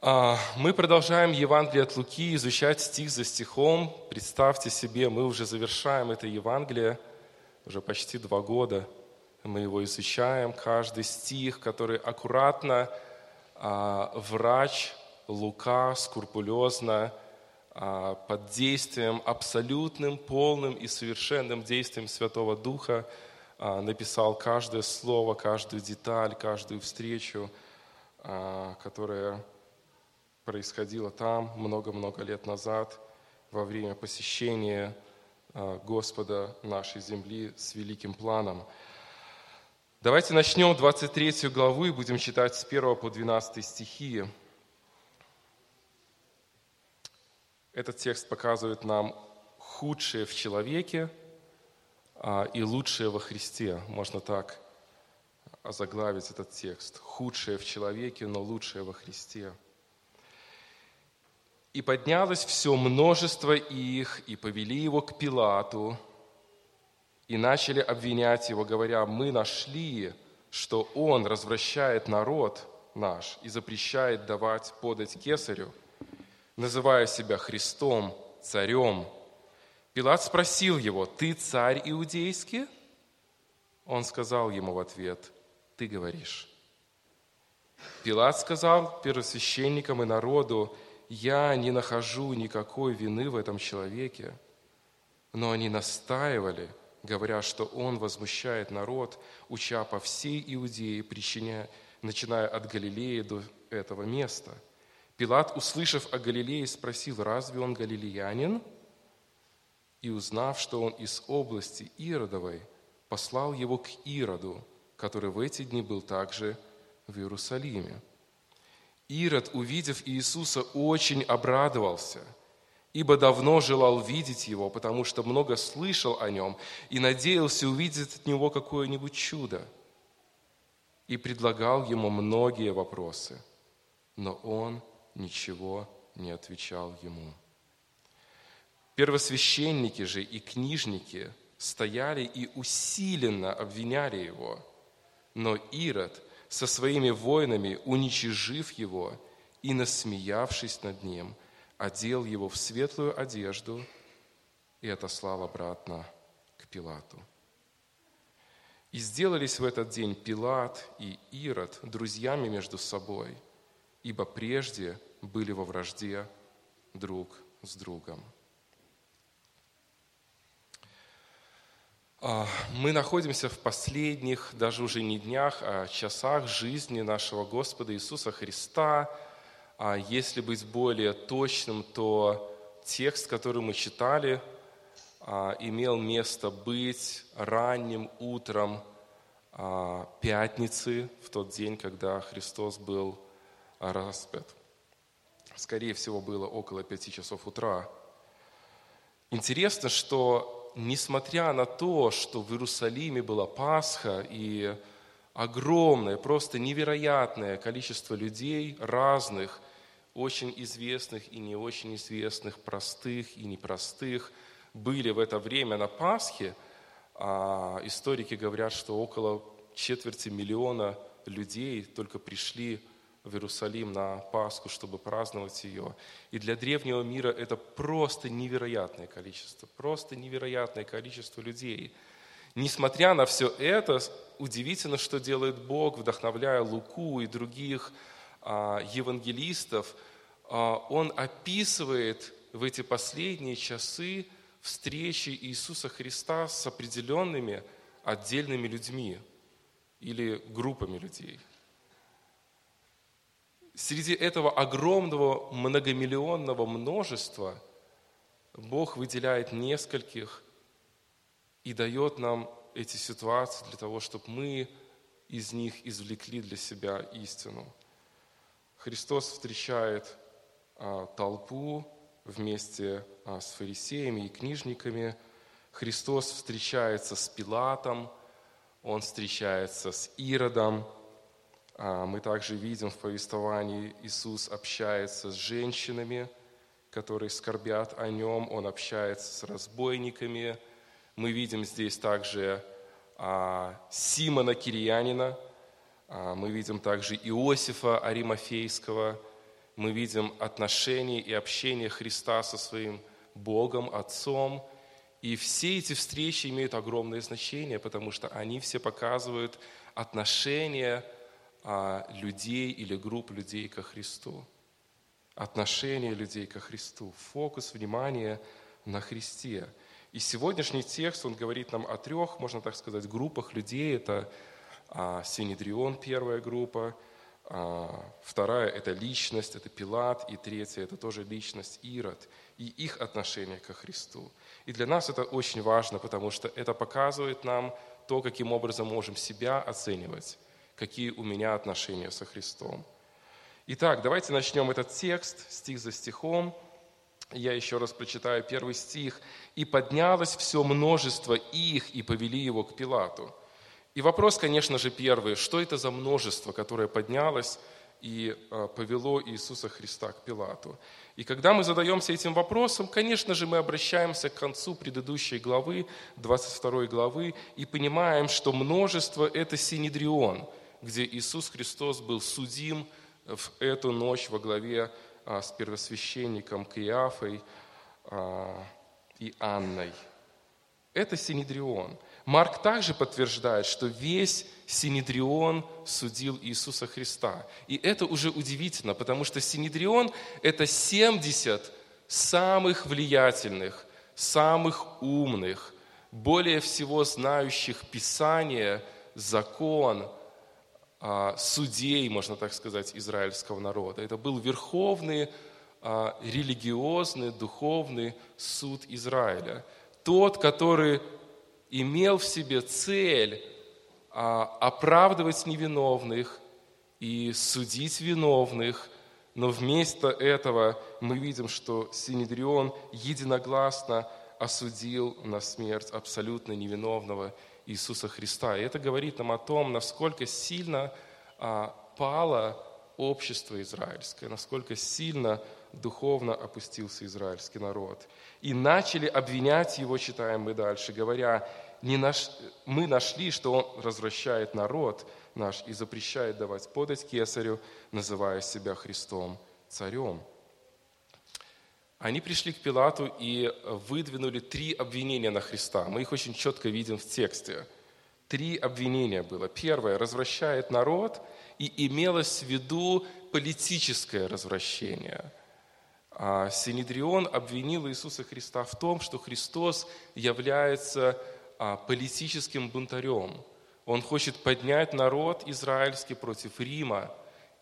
А, Мы продолжаем Евангелие от Луки, изучать стих за стихом. Представьте себе, мы уже завершаем это Евангелие, уже почти два года. Мы его изучаем, каждый стих, который аккуратно а, врач Лука скрупулезно а, под действием, абсолютным, полным и совершенным действием Святого Духа написал каждое слово, каждую деталь, каждую встречу, которая происходила там много-много лет назад во время посещения Господа нашей земли с великим планом. Давайте начнем 23 главу и будем читать с 1 по 12 стихи. Этот текст показывает нам худшее в человеке а, и лучшее во Христе. Можно так озаглавить этот текст. Худшее в человеке, но лучшее во Христе. «И поднялось все множество их, и повели его к Пилату, и начали обвинять его, говоря, мы нашли, что он развращает народ наш и запрещает давать подать кесарю – называя себя Христом, царем. Пилат спросил его, «Ты царь иудейский?» Он сказал ему в ответ, «Ты говоришь». Пилат сказал первосвященникам и народу, «Я не нахожу никакой вины в этом человеке». Но они настаивали, говоря, что он возмущает народ, уча по всей Иудее, причиняя, начиная от Галилеи до этого места – Пилат, услышав о Галилее, спросил, разве он галилеянин? И узнав, что он из области Иродовой, послал его к Ироду, который в эти дни был также в Иерусалиме. Ирод, увидев Иисуса, очень обрадовался, ибо давно желал видеть его, потому что много слышал о нем и надеялся увидеть от него какое-нибудь чудо. И предлагал ему многие вопросы, но он ничего не отвечал ему. Первосвященники же и книжники стояли и усиленно обвиняли его, но Ирод со своими воинами, уничижив его и насмеявшись над ним, одел его в светлую одежду и отослал обратно к Пилату. И сделались в этот день Пилат и Ирод друзьями между собой, ибо прежде были во вражде друг с другом. Мы находимся в последних, даже уже не днях, а часах жизни нашего Господа Иисуса Христа. А если быть более точным, то текст, который мы читали, а, имел место быть ранним утром пятницы, в тот день, когда Христос был распят скорее всего, было около пяти часов утра. Интересно, что несмотря на то, что в Иерусалиме была Пасха и огромное, просто невероятное количество людей разных, очень известных и не очень известных, простых и непростых, были в это время на Пасхе, а историки говорят, что около четверти миллиона людей только пришли в Иерусалим на Пасху, чтобы праздновать ее. И для древнего мира это просто невероятное количество, просто невероятное количество людей. Несмотря на все это, удивительно, что делает Бог, вдохновляя Луку и других а, евангелистов. А, он описывает в эти последние часы встречи Иисуса Христа с определенными отдельными людьми или группами людей – среди этого огромного многомиллионного множества Бог выделяет нескольких и дает нам эти ситуации для того, чтобы мы из них извлекли для себя истину. Христос встречает а, толпу вместе а, с фарисеями и книжниками. Христос встречается с Пилатом, Он встречается с Иродом – мы также видим в повествовании, Иисус общается с женщинами, которые скорбят о нем, он общается с разбойниками. Мы видим здесь также а, Симона Кириянина, а, мы видим также Иосифа Аримафейского, мы видим отношения и общение Христа со своим Богом, Отцом. И все эти встречи имеют огромное значение, потому что они все показывают отношение а, людей или групп людей ко Христу. Отношение людей ко Христу. Фокус внимания на Христе. И сегодняшний текст, он говорит нам о трех, можно так сказать, группах людей. Это а, Синедрион, первая группа, а, вторая – это личность, это Пилат, и третья – это тоже личность Ирод и их отношение ко Христу. И для нас это очень важно, потому что это показывает нам то, каким образом можем себя оценивать, какие у меня отношения со Христом. Итак, давайте начнем этот текст, стих за стихом. Я еще раз прочитаю первый стих. «И поднялось все множество их, и повели его к Пилату». И вопрос, конечно же, первый, что это за множество, которое поднялось и а, повело Иисуса Христа к Пилату? И когда мы задаемся этим вопросом, конечно же, мы обращаемся к концу предыдущей главы, 22 главы, и понимаем, что множество – это Синедрион, где Иисус Христос был судим в эту ночь во главе а, с первосвященником Киафой а, и Анной. Это Синедрион – Марк также подтверждает, что весь Синедрион судил Иисуса Христа. И это уже удивительно, потому что Синедрион – это 70 самых влиятельных, самых умных, более всего знающих Писание, закон, судей, можно так сказать, израильского народа. Это был верховный а, религиозный, духовный суд Израиля. Тот, который имел в себе цель а, оправдывать невиновных и судить виновных, но вместо этого мы видим, что Синедрион единогласно осудил на смерть абсолютно невиновного Иисуса Христа. И это говорит нам о том, насколько сильно а, пало общество израильское, насколько сильно духовно опустился израильский народ. И начали обвинять его, читаем мы дальше, говоря, не наш, мы нашли, что он развращает народ наш и запрещает давать подать кесарю, называя себя Христом царем. Они пришли к Пилату и выдвинули три обвинения на Христа. Мы их очень четко видим в тексте. Три обвинения было. Первое – развращает народ, и имелось в виду политическое развращение – а Синедрион обвинил Иисуса Христа в том, что Христос является а, политическим бунтарем. Он хочет поднять народ израильский против Рима,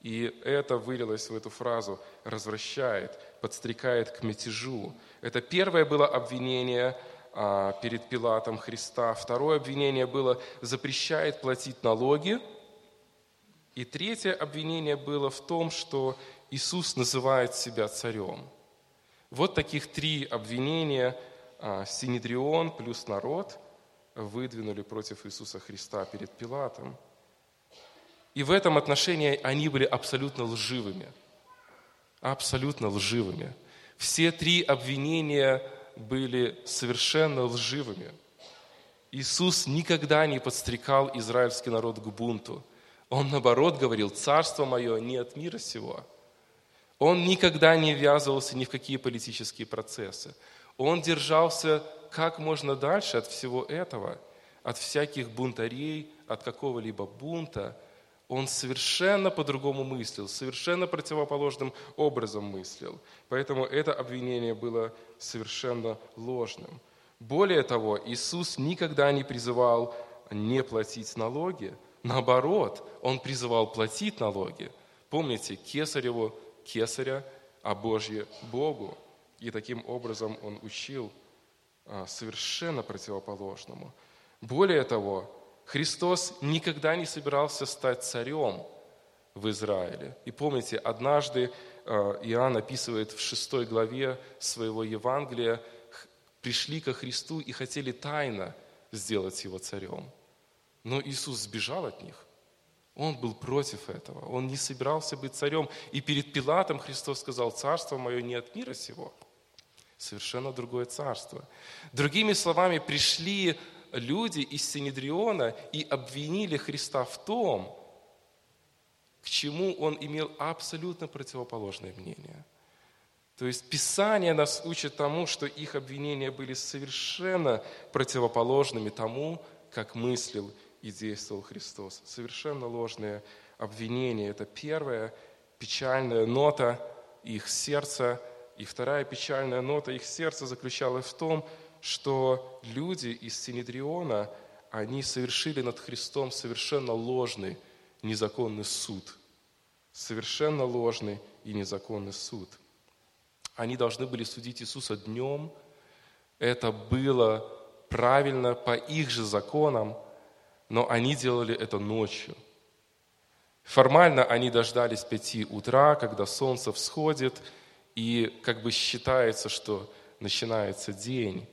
и это вылилось в эту фразу «развращает», «подстрекает к мятежу». Это первое было обвинение а, перед Пилатом Христа. Второе обвинение было «запрещает платить налоги». И третье обвинение было в том, что Иисус называет себя царем. Вот таких три обвинения а, Синедрион плюс народ выдвинули против Иисуса Христа перед Пилатом. И в этом отношении они были абсолютно лживыми. Абсолютно лживыми. Все три обвинения были совершенно лживыми. Иисус никогда не подстрекал израильский народ к бунту. Он, наоборот, говорил, «Царство мое не от мира сего». Он никогда не ввязывался ни в какие политические процессы. Он держался как можно дальше от всего этого, от всяких бунтарей, от какого-либо бунта. Он совершенно по-другому мыслил, совершенно противоположным образом мыслил. Поэтому это обвинение было совершенно ложным. Более того, Иисус никогда не призывал не платить налоги. Наоборот, Он призывал платить налоги. Помните, Кесареву кесаря, а Божье Богу. И таким образом он учил а, совершенно противоположному. Более того, Христос никогда не собирался стать царем в Израиле. И помните, однажды а, Иоанн описывает в шестой главе своего Евангелия, пришли ко Христу и хотели тайно сделать его царем. Но Иисус сбежал от них. Он был против этого. Он не собирался быть царем. И перед Пилатом Христос сказал, царство мое не от мира сего. Совершенно другое царство. Другими словами, пришли люди из Синедриона и обвинили Христа в том, к чему он имел абсолютно противоположное мнение. То есть Писание нас учит тому, что их обвинения были совершенно противоположными тому, как мыслил и действовал Христос. Совершенно ложные обвинения. Это первая печальная нота их сердца. И вторая печальная нота их сердца заключалась в том, что люди из Синедриона, они совершили над Христом совершенно ложный, незаконный суд. Совершенно ложный и незаконный суд. Они должны были судить Иисуса днем. Это было правильно по их же законам, но они делали это ночью. Формально они дождались пяти утра, когда солнце всходит, и как бы считается, что начинается день.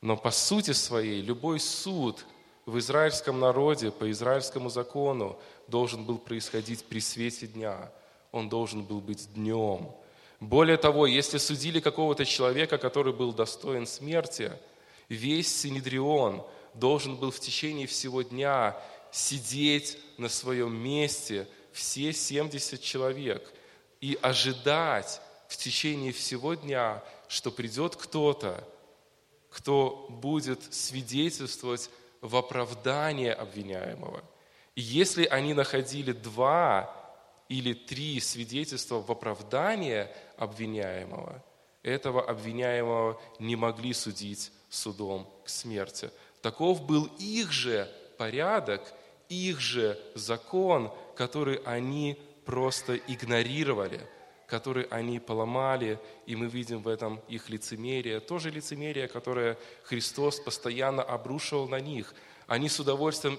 Но по сути своей любой суд в израильском народе по израильскому закону должен был происходить при свете дня. Он должен был быть днем. Более того, если судили какого-то человека, который был достоин смерти, весь Синедрион должен был в течение всего дня сидеть на своем месте, все 70 человек, и ожидать в течение всего дня, что придет кто-то, кто будет свидетельствовать в оправдание обвиняемого. И если они находили два или три свидетельства в оправдание обвиняемого, этого обвиняемого не могли судить судом к смерти. Таков был их же порядок, их же закон, который они просто игнорировали – который они поломали, и мы видим в этом их лицемерие. То же лицемерие, которое Христос постоянно обрушивал на них. Они с удовольствием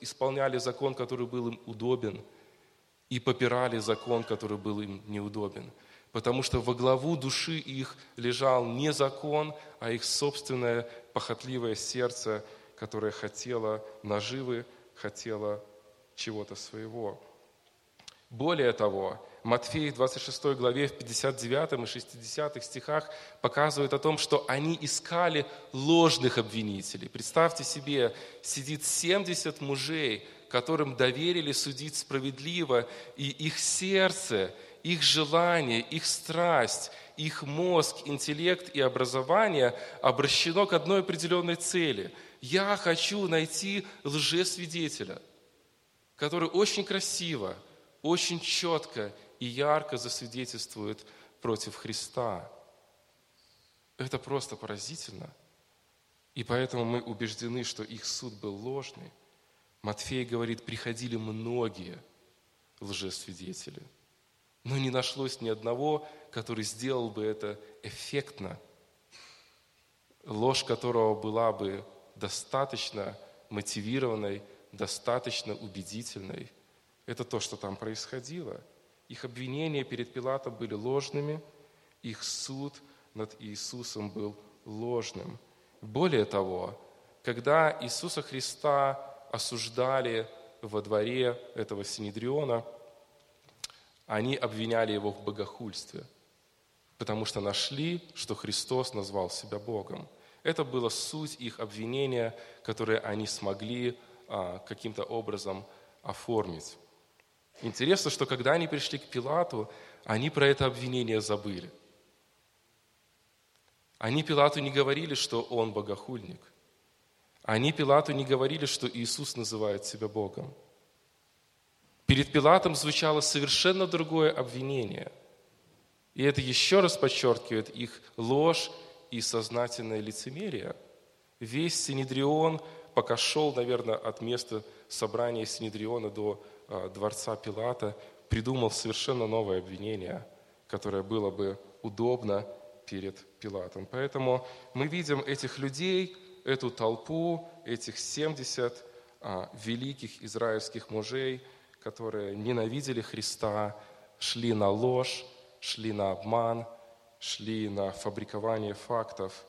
исполняли закон, который был им удобен, и попирали закон, который был им неудобен. Потому что во главу души их лежал не закон, а их собственное похотливое сердце, которое хотело наживы, хотело чего-то своего. Более того, Матфея 26 главе в 59 и 60 стихах показывает о том, что они искали ложных обвинителей. Представьте себе, сидит 70 мужей, которым доверили судить справедливо, и их сердце, их желание, их страсть, их мозг, интеллект и образование обращено к одной определенной цели. Я хочу найти лжесвидетеля, который очень красиво, очень четко и ярко засвидетельствует против Христа. Это просто поразительно. И поэтому мы убеждены, что их суд был ложный. Матфей говорит, приходили многие лжесвидетели, но не нашлось ни одного, который сделал бы это эффектно, ложь которого была бы достаточно мотивированной, достаточно убедительной. Это то, что там происходило – их обвинения перед Пилатом были ложными, их суд над Иисусом был ложным. Более того, когда Иисуса Христа осуждали во дворе этого Синедриона, они обвиняли его в богохульстве, потому что нашли, что Христос назвал себя Богом. Это было суть их обвинения, которое они смогли а, каким-то образом оформить. Интересно, что когда они пришли к Пилату, они про это обвинение забыли. Они Пилату не говорили, что он богохульник. Они Пилату не говорили, что Иисус называет себя Богом. Перед Пилатом звучало совершенно другое обвинение. И это еще раз подчеркивает их ложь и сознательное лицемерие. Весь Синедрион, пока шел, наверное, от места собрания Синедриона до дворца Пилата придумал совершенно новое обвинение, которое было бы удобно перед Пилатом. Поэтому мы видим этих людей, эту толпу, этих 70 а, великих израильских мужей, которые ненавидели Христа, шли на ложь, шли на обман, шли на фабрикование фактов,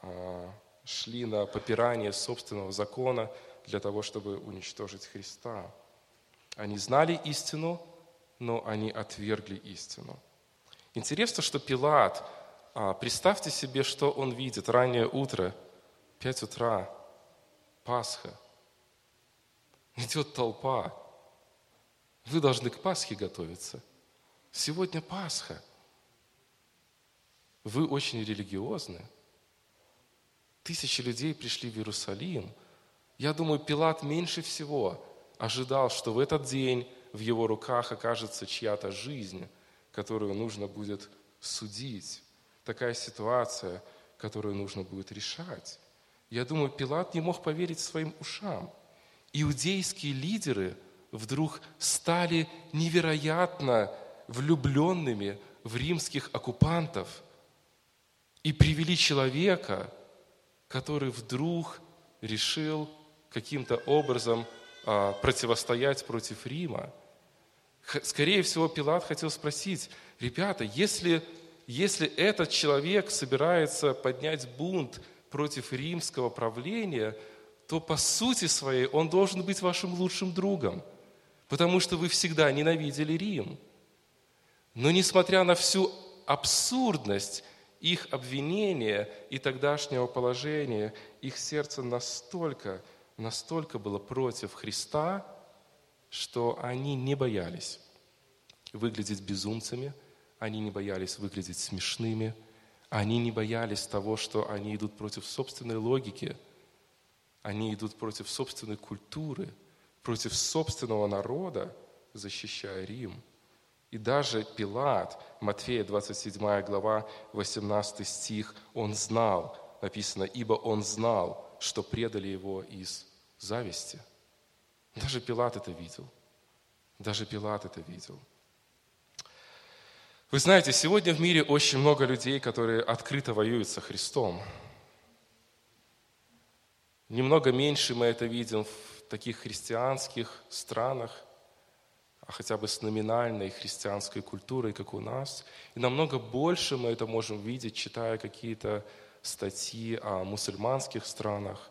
а, шли на попирание собственного закона для того, чтобы уничтожить Христа. Они знали истину, но они отвергли истину. Интересно, что Пилат, а, представьте себе, что он видит. Раннее утро, 5 утра, Пасха. Идет толпа. Вы должны к Пасхе готовиться. Сегодня Пасха. Вы очень религиозны. Тысячи людей пришли в Иерусалим. Я думаю, Пилат меньше всего ожидал, что в этот день в его руках окажется чья-то жизнь, которую нужно будет судить. Такая ситуация, которую нужно будет решать. Я думаю, Пилат не мог поверить своим ушам. Иудейские лидеры вдруг стали невероятно влюбленными в римских оккупантов и привели человека, который вдруг решил каким-то образом противостоять против Рима. Скорее всего, Пилат хотел спросить, ребята, если, если этот человек собирается поднять бунт против римского правления, то по сути своей он должен быть вашим лучшим другом, потому что вы всегда ненавидели Рим. Но несмотря на всю абсурдность их обвинения и тогдашнего положения, их сердце настолько, настолько было против Христа, что они не боялись выглядеть безумцами, они не боялись выглядеть смешными – они не боялись того, что они идут против собственной логики, они идут против собственной культуры, против собственного народа, защищая Рим. И даже Пилат, Матфея 27 глава, 18 стих, он знал, написано, ибо он знал, что предали его из зависти. Даже Пилат это видел. Даже Пилат это видел. Вы знаете, сегодня в мире очень много людей, которые открыто воюют со Христом. Немного меньше мы это видим в таких христианских странах, а хотя бы с номинальной христианской культурой, как у нас. И намного больше мы это можем видеть, читая какие-то статьи о мусульманских странах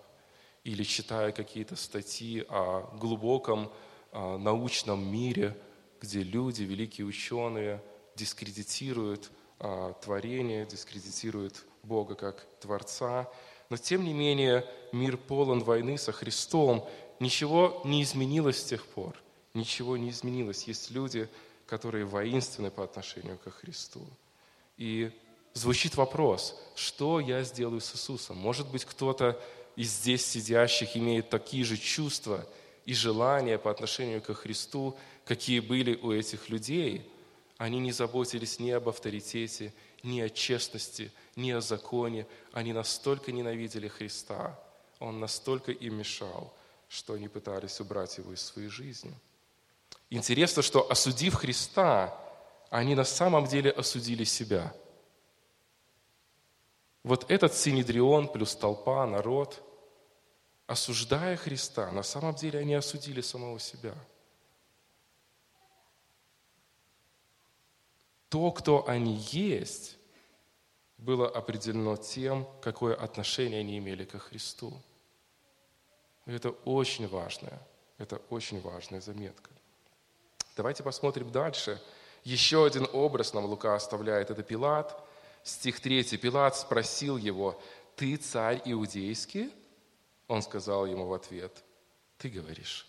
или читая какие-то статьи о глубоком о научном мире, где люди, великие ученые – дискредитирует а, творение, дискредитирует Бога как Творца. Но тем не менее мир полон войны со Христом. Ничего не изменилось с тех пор. Ничего не изменилось. Есть люди, которые воинственны по отношению к Христу. И звучит вопрос, что я сделаю с Иисусом? Может быть, кто-то из здесь сидящих имеет такие же чувства и желания по отношению к Христу, какие были у этих людей – они не заботились ни об авторитете, ни о честности, ни о законе. Они настолько ненавидели Христа, Он настолько им мешал, что они пытались убрать Его из своей жизни. Интересно, что осудив Христа, они на самом деле осудили себя. Вот этот Синедрион плюс толпа, народ, осуждая Христа, на самом деле они осудили самого себя – то, кто они есть, было определено тем, какое отношение они имели ко Христу. Это очень важная, это очень важная заметка. Давайте посмотрим дальше. Еще один образ нам Лука оставляет. Это Пилат. Стих 3. Пилат спросил его, «Ты царь иудейский?» Он сказал ему в ответ, «Ты говоришь».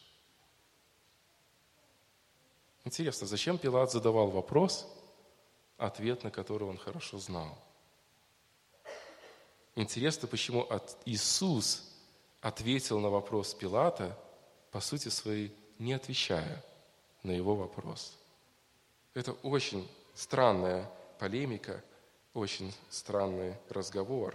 Интересно, зачем Пилат задавал вопрос – ответ на который он хорошо знал. Интересно, почему Иисус ответил на вопрос Пилата, по сути своей, не отвечая на его вопрос. Это очень странная полемика, очень странный разговор.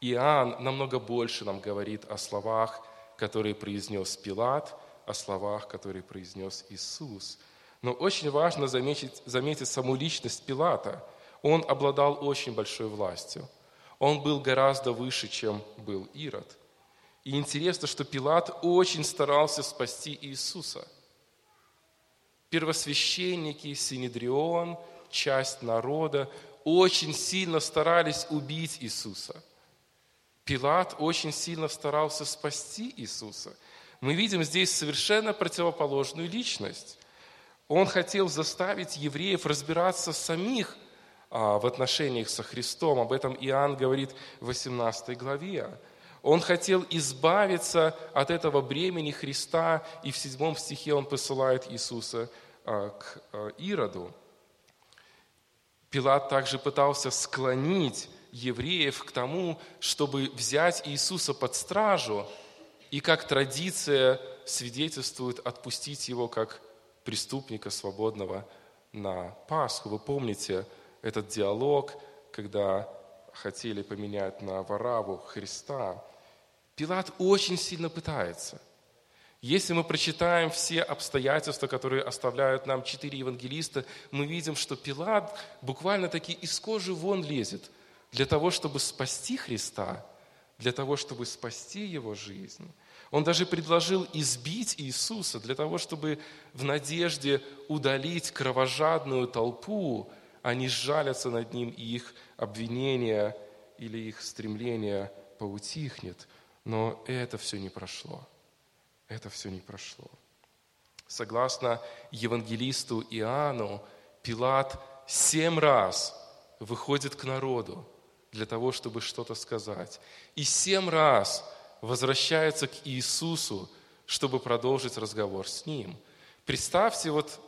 Иоанн намного больше нам говорит о словах, которые произнес Пилат, о словах, которые произнес Иисус – но очень важно заметить, заметить саму личность Пилата. Он обладал очень большой властью. Он был гораздо выше, чем был Ирод. И интересно, что Пилат очень старался спасти Иисуса. Первосвященники, Синедрион, часть народа очень сильно старались убить Иисуса. Пилат очень сильно старался спасти Иисуса. Мы видим здесь совершенно противоположную личность. Он хотел заставить евреев разбираться самих а, в отношениях со Христом. Об этом Иоанн говорит в 18 главе. Он хотел избавиться от этого бремени Христа, и в седьмом стихе он посылает Иисуса а, к а, Ироду, Пилат также пытался склонить евреев к тому, чтобы взять Иисуса под стражу и, как традиция свидетельствует, отпустить его как преступника свободного на Пасху. Вы помните этот диалог, когда хотели поменять на Вараву Христа. Пилат очень сильно пытается. Если мы прочитаем все обстоятельства, которые оставляют нам четыре евангелиста, мы видим, что Пилат буквально таки из кожи вон лезет для того, чтобы спасти Христа, для того, чтобы спасти его жизнь. Он даже предложил избить Иисуса для того, чтобы в надежде удалить кровожадную толпу, они сжалятся над ним, и их обвинение или их стремление поутихнет. Но это все не прошло. Это все не прошло. Согласно евангелисту Иоанну, Пилат семь раз выходит к народу для того, чтобы что-то сказать. И семь раз возвращается к Иисусу, чтобы продолжить разговор с Ним. Представьте вот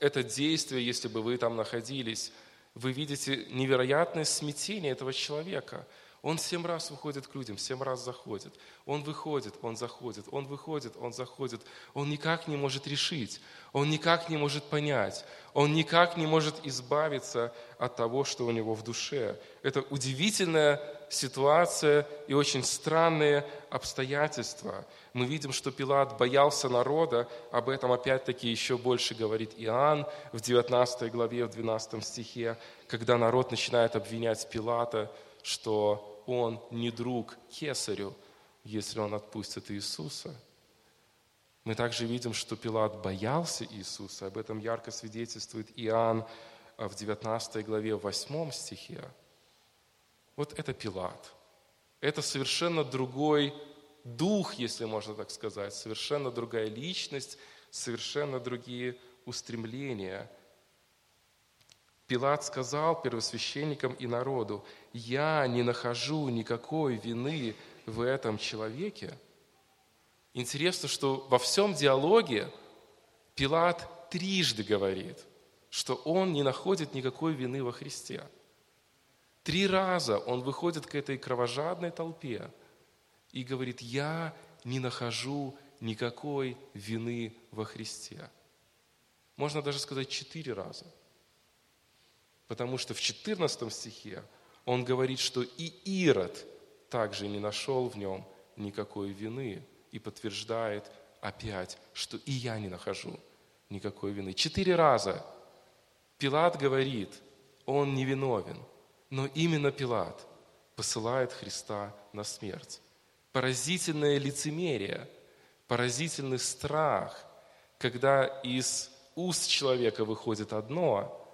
это действие, если бы вы там находились – вы видите невероятное смятение этого человека. Он семь раз выходит к людям, семь раз заходит. Он выходит, он заходит, он выходит, он заходит. Он никак не может решить, он никак не может понять, он никак не может избавиться от того, что у него в душе. Это удивительная ситуация и очень странные обстоятельства. Мы видим, что Пилат боялся народа, об этом опять-таки еще больше говорит Иоанн в 19 главе, в 12 стихе, когда народ начинает обвинять Пилата, что он не друг Кесарю, если он отпустит Иисуса. Мы также видим, что Пилат боялся Иисуса, об этом ярко свидетельствует Иоанн в 19 главе, в 8 стихе. Вот это Пилат. Это совершенно другой дух, если можно так сказать, совершенно другая личность, совершенно другие устремления. Пилат сказал первосвященникам и народу, «Я не нахожу никакой вины в этом человеке». Интересно, что во всем диалоге Пилат трижды говорит, что он не находит никакой вины во Христе – Три раза он выходит к этой кровожадной толпе и говорит, я не нахожу никакой вины во Христе. Можно даже сказать четыре раза. Потому что в 14 стихе он говорит, что и Ирод также не нашел в нем никакой вины и подтверждает опять, что и я не нахожу никакой вины. Четыре раза Пилат говорит, он невиновен – но именно Пилат посылает Христа на смерть. Поразительное лицемерие, поразительный страх, когда из уст человека выходит одно,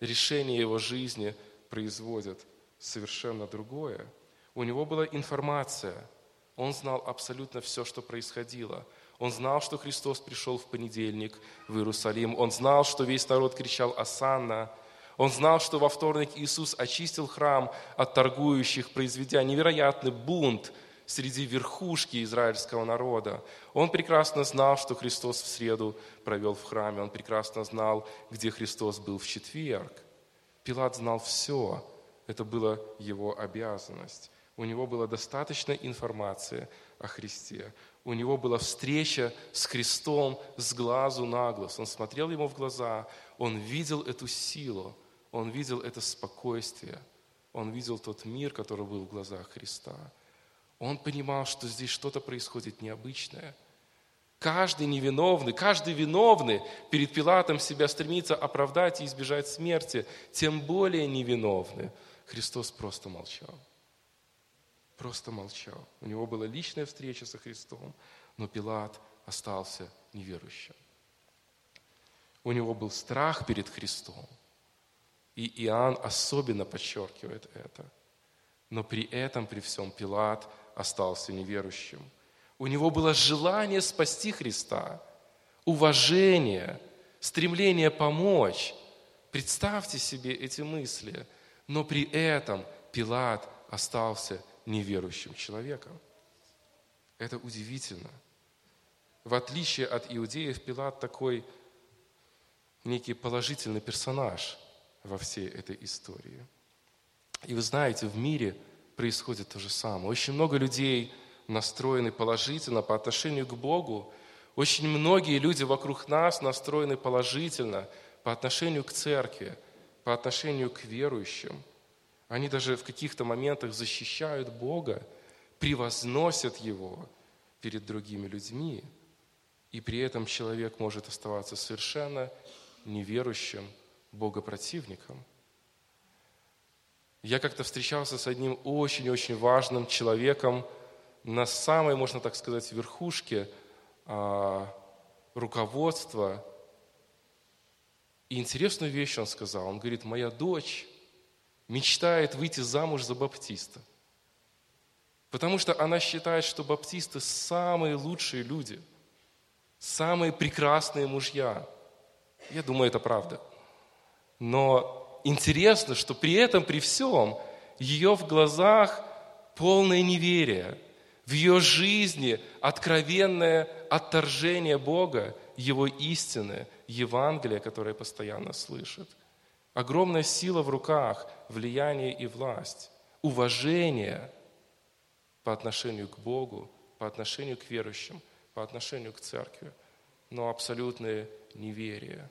решение его жизни производит совершенно другое. У него была информация, он знал абсолютно все, что происходило. Он знал, что Христос пришел в понедельник в Иерусалим. Он знал, что весь народ кричал «Асанна», он знал, что во вторник Иисус очистил храм от торгующих, произведя невероятный бунт среди верхушки израильского народа. Он прекрасно знал, что Христос в среду провел в храме. Он прекрасно знал, где Христос был в четверг. Пилат знал все. Это была его обязанность. У него была достаточно информации о Христе. У него была встреча с Христом с глазу на глаз. Он смотрел ему в глаза, он видел эту силу, он видел это спокойствие, он видел тот мир, который был в глазах Христа. Он понимал, что здесь что-то происходит необычное. Каждый невиновный, каждый виновный перед Пилатом себя стремится оправдать и избежать смерти, тем более невиновный. Христос просто молчал. Просто молчал. У него была личная встреча со Христом, но Пилат остался неверующим. У него был страх перед Христом. И Иоанн особенно подчеркивает это. Но при этом, при всем, Пилат остался неверующим. У него было желание спасти Христа, уважение, стремление помочь. Представьте себе эти мысли. Но при этом Пилат остался неверующим человеком. Это удивительно. В отличие от иудеев, Пилат такой некий положительный персонаж во всей этой истории. И вы знаете, в мире происходит то же самое. Очень много людей настроены положительно по отношению к Богу. Очень многие люди вокруг нас настроены положительно по отношению к церкви, по отношению к верующим. Они даже в каких-то моментах защищают Бога, превозносят Его перед другими людьми. И при этом человек может оставаться совершенно неверующим богопротивником. Я как-то встречался с одним очень-очень важным человеком на самой, можно так сказать, верхушке а, руководства. И интересную вещь он сказал. Он говорит, моя дочь мечтает выйти замуж за баптиста. Потому что она считает, что баптисты самые лучшие люди, самые прекрасные мужья. Я думаю, это правда. Но интересно, что при этом, при всем, ее в глазах полное неверие, в ее жизни откровенное отторжение Бога, Его истины, Евангелия, которое постоянно слышит. Огромная сила в руках, влияние и власть, уважение по отношению к Богу, по отношению к верующим, по отношению к церкви, но абсолютное неверие.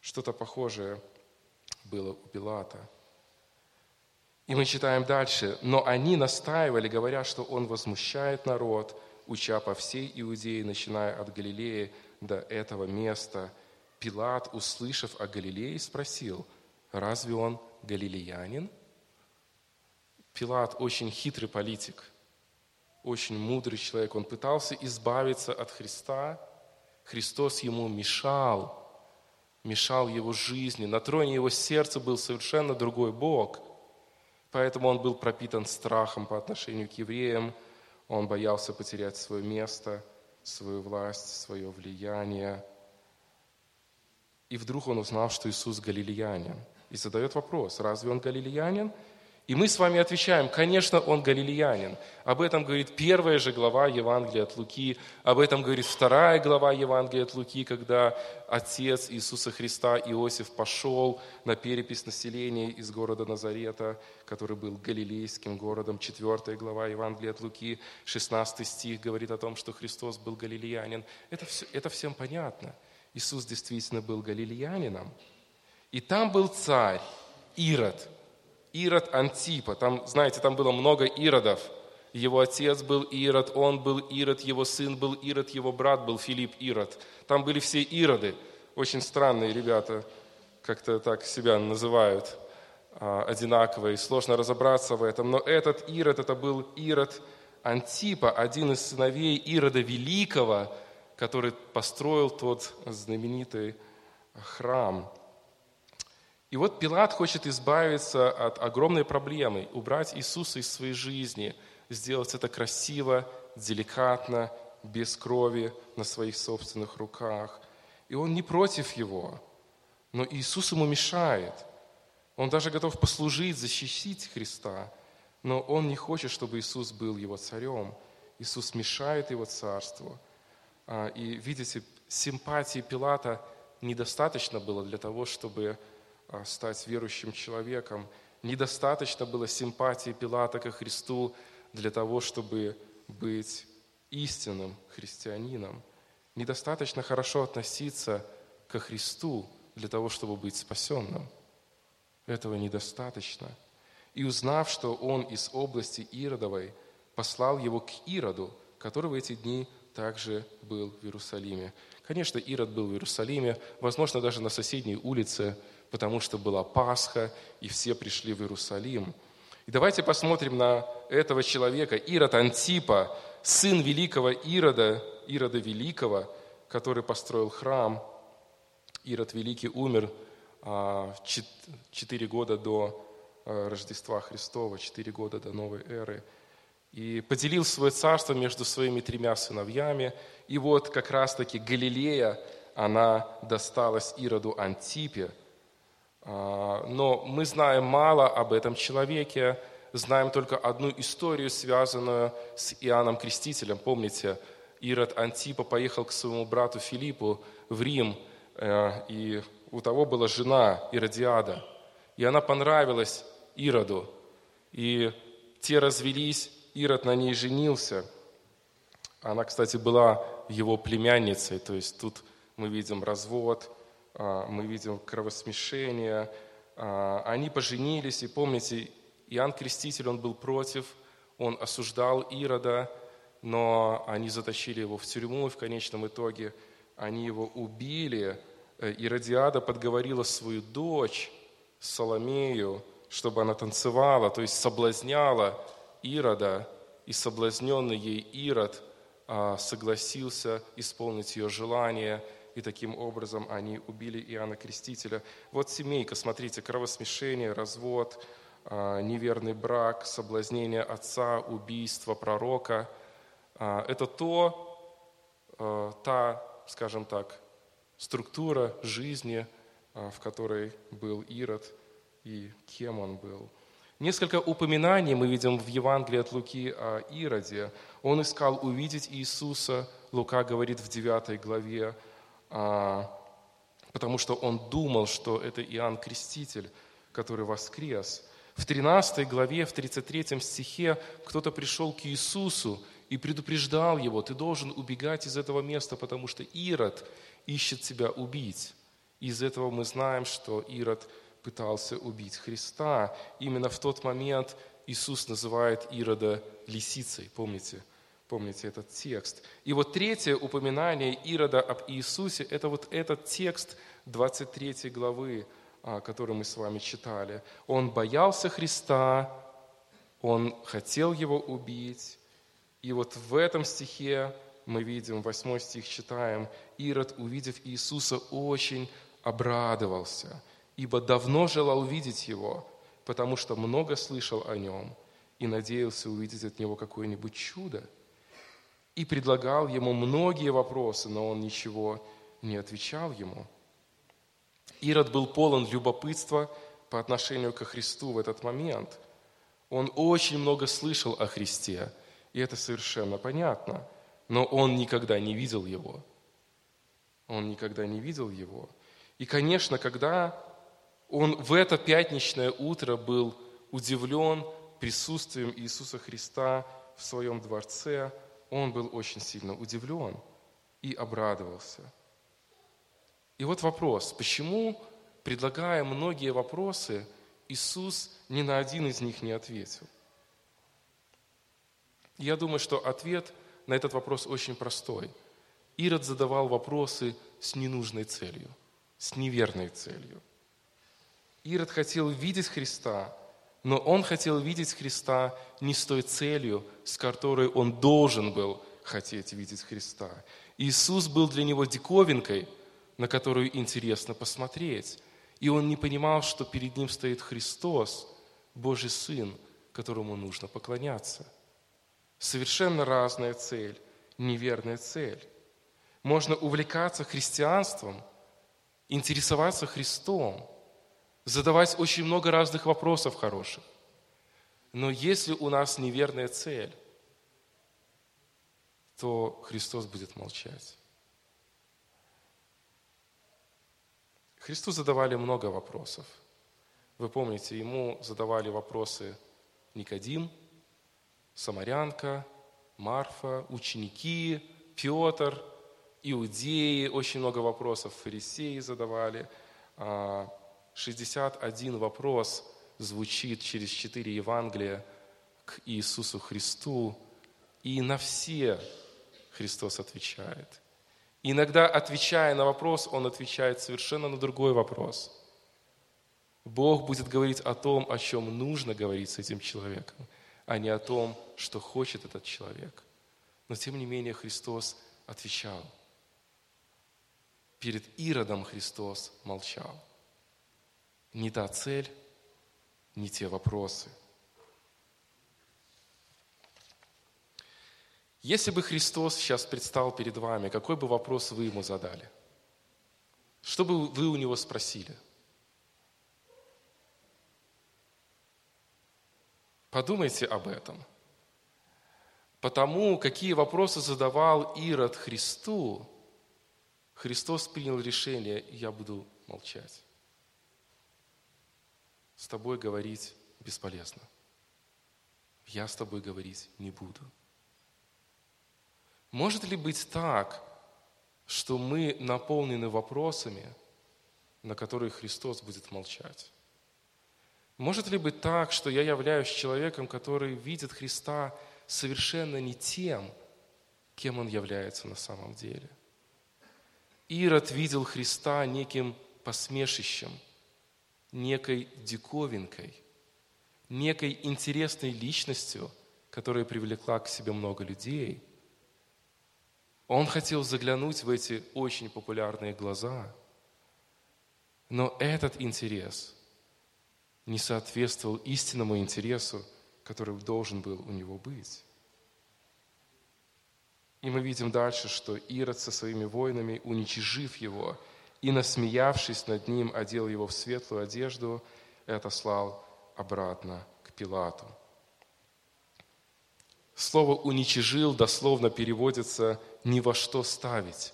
Что-то похожее было у Пилата. И мы читаем дальше. «Но они настаивали, говоря, что он возмущает народ, уча по всей Иудее, начиная от Галилеи до этого места. Пилат, услышав о Галилее, спросил, разве он галилеянин? Пилат очень хитрый политик, очень мудрый человек. Он пытался избавиться от Христа. Христос ему мешал, мешал его жизни. На троне его сердца был совершенно другой Бог. Поэтому он был пропитан страхом по отношению к евреям. Он боялся потерять свое место, свою власть, свое влияние. И вдруг он узнал, что Иисус галилеянин – и задает вопрос, разве он галилеянин? И мы с вами отвечаем, конечно, он галилеянин. Об этом говорит первая же глава Евангелия от Луки, об этом говорит вторая глава Евангелия от Луки, когда отец Иисуса Христа Иосиф пошел на перепись населения из города Назарета, который был галилейским городом. Четвертая глава Евангелия от Луки, 16 стих говорит о том, что Христос был галилеянин. Это, все, это всем понятно. Иисус действительно был галилеянином. И там был царь Ирод, Ирод Антипа. Там, знаете, там было много Иродов. Его отец был Ирод, он был Ирод, его сын был Ирод, его брат был Филипп Ирод. Там были все Ироды. Очень странные ребята, как-то так себя называют а, одинаковые. Сложно разобраться в этом. Но этот Ирод, это был Ирод Антипа, один из сыновей Ирода Великого, который построил тот знаменитый храм. И вот Пилат хочет избавиться от огромной проблемы, убрать Иисуса из своей жизни, сделать это красиво, деликатно, без крови на своих собственных руках. И он не против его, но Иисус ему мешает. Он даже готов послужить, защитить Христа, но он не хочет, чтобы Иисус был его царем. Иисус мешает его царству. А, и видите, симпатии Пилата недостаточно было для того, чтобы стать верующим человеком. Недостаточно было симпатии Пилата ко Христу для того, чтобы быть истинным христианином. Недостаточно хорошо относиться ко Христу для того, чтобы быть спасенным. Этого недостаточно. И узнав, что он из области Иродовой, послал его к Ироду, который в эти дни также был в Иерусалиме. Конечно, Ирод был в Иерусалиме, возможно, даже на соседней улице – потому что была Пасха, и все пришли в Иерусалим. И давайте посмотрим на этого человека, Ирод Антипа, сын великого Ирода, Ирода Великого, который построил храм. Ирод Великий умер а, четыре года до а, Рождества Христова, четыре года до новой эры. И поделил свое царство между своими тремя сыновьями. И вот как раз-таки Галилея, она досталась Ироду Антипе – а, но мы знаем мало об этом человеке, знаем только одну историю, связанную с Иоанном Крестителем. Помните, Ирод Антипа поехал к своему брату Филиппу в Рим, э, и у того была жена Иродиада, и она понравилась Ироду. И те развелись, Ирод на ней женился. Она, кстати, была его племянницей, то есть тут мы видим развод, а, мы видим кровосмешение. А, они поженились, и помните, Иоанн Креститель, он был против, он осуждал Ирода, но они затащили его в тюрьму, и в конечном итоге они его убили. Э, Иродиада подговорила свою дочь, Соломею, чтобы она танцевала, то есть соблазняла Ирода, и соблазненный ей Ирод а, согласился исполнить ее желание, и таким образом они убили Иоанна Крестителя. Вот семейка, смотрите, кровосмешение, развод, а, неверный брак, соблазнение отца, убийство пророка. А, это то, та, скажем так, структура жизни, в которой был Ирод и кем он был. Несколько упоминаний мы видим в Евангелии от Луки о Ироде. Он искал увидеть Иисуса, Лука говорит в 9 главе, а, потому что он думал, что это Иоанн Креститель, который воскрес. В 13 главе, в 33 стихе кто-то пришел к Иисусу и предупреждал его, ты должен убегать из этого места, потому что Ирод ищет тебя убить. Из этого мы знаем, что Ирод пытался убить Христа. Именно в тот момент Иисус называет Ирода лисицей, помните? Помните этот текст. И вот третье упоминание Ирода об Иисусе – это вот этот текст 23 главы, а, который мы с вами читали. Он боялся Христа, он хотел его убить. И вот в этом стихе мы видим, 8 стих читаем, Ирод, увидев Иисуса, очень обрадовался, ибо давно желал видеть его, потому что много слышал о нем и надеялся увидеть от него какое-нибудь чудо – и предлагал ему многие вопросы, но он ничего не отвечал ему. Ирод был полон любопытства по отношению ко Христу в этот момент. Он очень много слышал о Христе, и это совершенно понятно, но он никогда не видел Его. Он никогда не видел Его. И, конечно, когда он в это пятничное утро был удивлен присутствием Иисуса Христа в своем дворце – он был очень сильно удивлен и обрадовался. И вот вопрос, почему, предлагая многие вопросы, Иисус ни на один из них не ответил? Я думаю, что ответ на этот вопрос очень простой. Ирод задавал вопросы с ненужной целью, с неверной целью. Ирод хотел видеть Христа, но он хотел видеть Христа не с той целью, с которой он должен был хотеть видеть Христа. Иисус был для него диковинкой, на которую интересно посмотреть. И он не понимал, что перед ним стоит Христос, Божий Сын, которому нужно поклоняться. Совершенно разная цель, неверная цель. Можно увлекаться христианством, интересоваться Христом – задавать очень много разных вопросов хороших. Но если у нас неверная цель, то Христос будет молчать. Христу задавали много вопросов. Вы помните, ему задавали вопросы Никодим, Самарянка, Марфа, ученики, Петр, иудеи, очень много вопросов фарисеи задавали, а, 61 вопрос звучит через четыре Евангелия к Иисусу Христу, и на все Христос отвечает. иногда, отвечая на вопрос, Он отвечает совершенно на другой вопрос. Бог будет говорить о том, о чем нужно говорить с этим человеком, а не о том, что хочет этот человек. Но тем не менее Христос отвечал. Перед Иродом Христос молчал не та цель, не те вопросы. Если бы Христос сейчас предстал перед вами, какой бы вопрос вы ему задали? Что бы вы у него спросили? Подумайте об этом. Потому, какие вопросы задавал Ирод Христу, Христос принял решение, я буду молчать. С тобой говорить бесполезно. Я с тобой говорить не буду. Может ли быть так, что мы наполнены вопросами, на которые Христос будет молчать? Может ли быть так, что я являюсь человеком, который видит Христа совершенно не тем, кем Он является на самом деле? Ирод видел Христа неким посмешищем, некой диковинкой, некой интересной личностью, которая привлекла к себе много людей. Он хотел заглянуть в эти очень популярные глаза, но этот интерес – не соответствовал истинному интересу, который должен был у него быть. И мы видим дальше, что Ирод со своими воинами, уничижив его и насмеявшись над ним, одел его в светлую одежду и отослал обратно к Пилату. Слово «уничижил» дословно переводится «ни во что ставить».